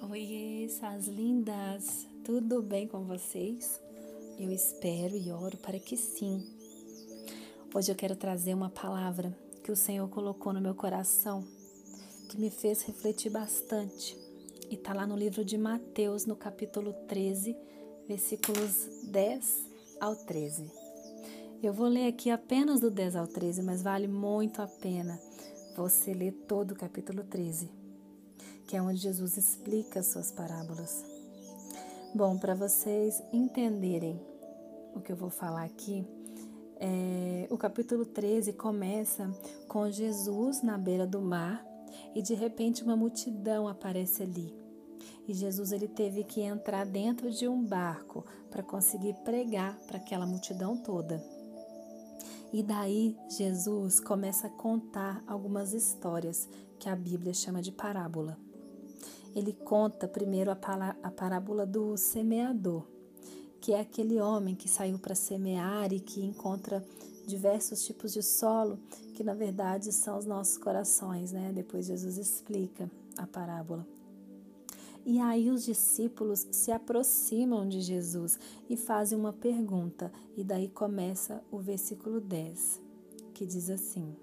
Oi, essas lindas! Tudo bem com vocês? Eu espero e oro para que sim. Hoje eu quero trazer uma palavra que o Senhor colocou no meu coração, que me fez refletir bastante. E está lá no livro de Mateus, no capítulo 13, versículos 10 ao 13. Eu vou ler aqui apenas do 10 ao 13, mas vale muito a pena você ler todo o capítulo 13 que é onde Jesus explica as suas parábolas. Bom, para vocês entenderem o que eu vou falar aqui, é, o capítulo 13 começa com Jesus na beira do mar e de repente uma multidão aparece ali. E Jesus ele teve que entrar dentro de um barco para conseguir pregar para aquela multidão toda. E daí Jesus começa a contar algumas histórias que a Bíblia chama de parábola ele conta primeiro a, a parábola do semeador, que é aquele homem que saiu para semear e que encontra diversos tipos de solo, que na verdade são os nossos corações, né? Depois Jesus explica a parábola. E aí os discípulos se aproximam de Jesus e fazem uma pergunta, e daí começa o versículo 10, que diz assim: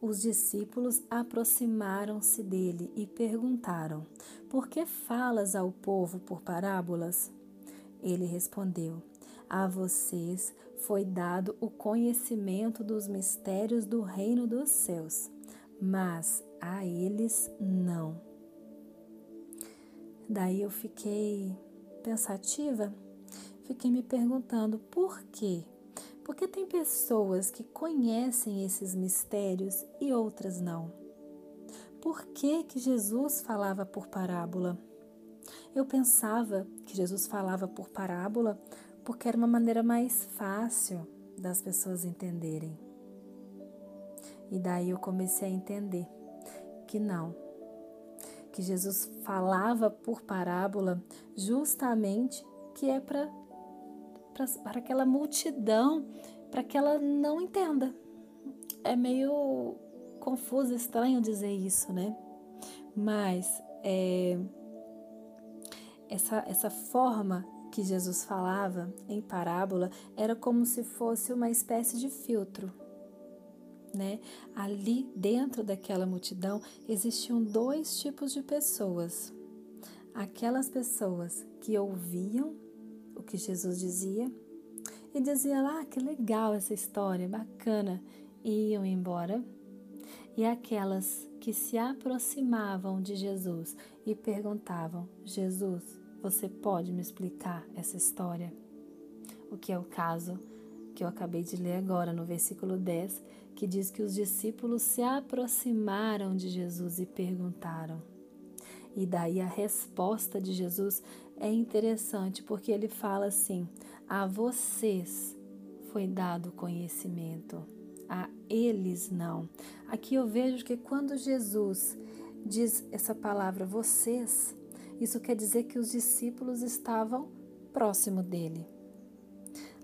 os discípulos aproximaram-se dele e perguntaram: Por que falas ao povo por parábolas? Ele respondeu: A vocês foi dado o conhecimento dos mistérios do reino dos céus, mas a eles não. Daí eu fiquei pensativa, fiquei me perguntando por quê? Porque tem pessoas que conhecem esses mistérios e outras não. Por que, que Jesus falava por parábola? Eu pensava que Jesus falava por parábola porque era uma maneira mais fácil das pessoas entenderem. E daí eu comecei a entender que não, que Jesus falava por parábola justamente que é para para aquela multidão, para que ela não entenda. É meio confuso, estranho dizer isso, né? Mas é, essa, essa forma que Jesus falava em parábola era como se fosse uma espécie de filtro. Né? Ali dentro daquela multidão existiam dois tipos de pessoas. Aquelas pessoas que ouviam o que Jesus dizia e dizia lá ah, que legal essa história, bacana, e iam embora. E aquelas que se aproximavam de Jesus e perguntavam: Jesus, você pode me explicar essa história? O que é o caso que eu acabei de ler agora no versículo 10, que diz que os discípulos se aproximaram de Jesus e perguntaram. E daí a resposta de Jesus é interessante porque ele fala assim: a vocês foi dado conhecimento, a eles não. Aqui eu vejo que quando Jesus diz essa palavra vocês, isso quer dizer que os discípulos estavam próximo dele.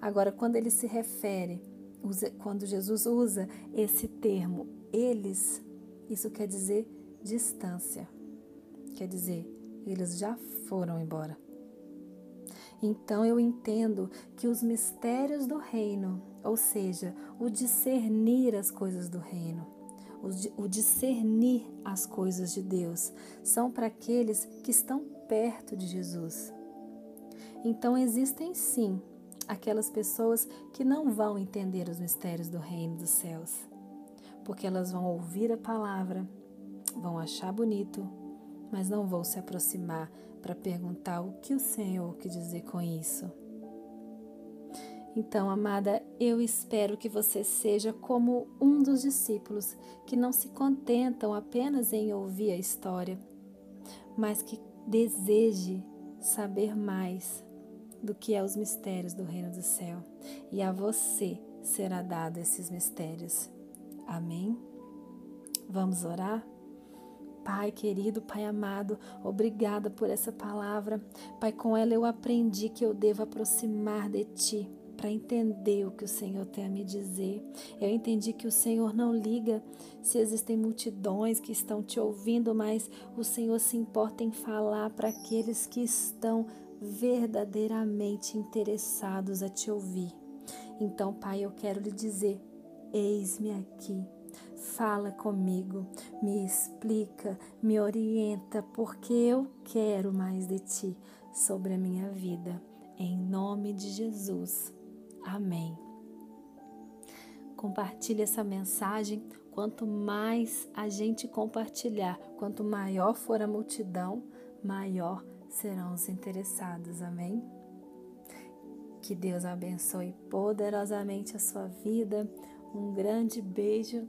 Agora, quando ele se refere, quando Jesus usa esse termo eles, isso quer dizer distância. Quer dizer, eles já foram embora. Então eu entendo que os mistérios do reino, ou seja, o discernir as coisas do reino, o discernir as coisas de Deus, são para aqueles que estão perto de Jesus. Então existem sim aquelas pessoas que não vão entender os mistérios do reino dos céus, porque elas vão ouvir a palavra, vão achar bonito, mas não vão se aproximar para perguntar o que o Senhor quer dizer com isso. Então, amada, eu espero que você seja como um dos discípulos que não se contentam apenas em ouvir a história, mas que deseje saber mais do que é os mistérios do reino do céu. E a você será dado esses mistérios. Amém? Vamos orar? Pai querido, Pai amado, obrigada por essa palavra. Pai, com ela eu aprendi que eu devo aproximar de Ti para entender o que o Senhor tem a me dizer. Eu entendi que o Senhor não liga se existem multidões que estão te ouvindo, mas o Senhor se importa em falar para aqueles que estão verdadeiramente interessados a te ouvir. Então, Pai, eu quero lhe dizer: eis-me aqui. Fala comigo, me explica, me orienta, porque eu quero mais de ti sobre a minha vida. Em nome de Jesus. Amém. Compartilhe essa mensagem. Quanto mais a gente compartilhar, quanto maior for a multidão, maior serão os interessados. Amém? Que Deus abençoe poderosamente a sua vida. Um grande beijo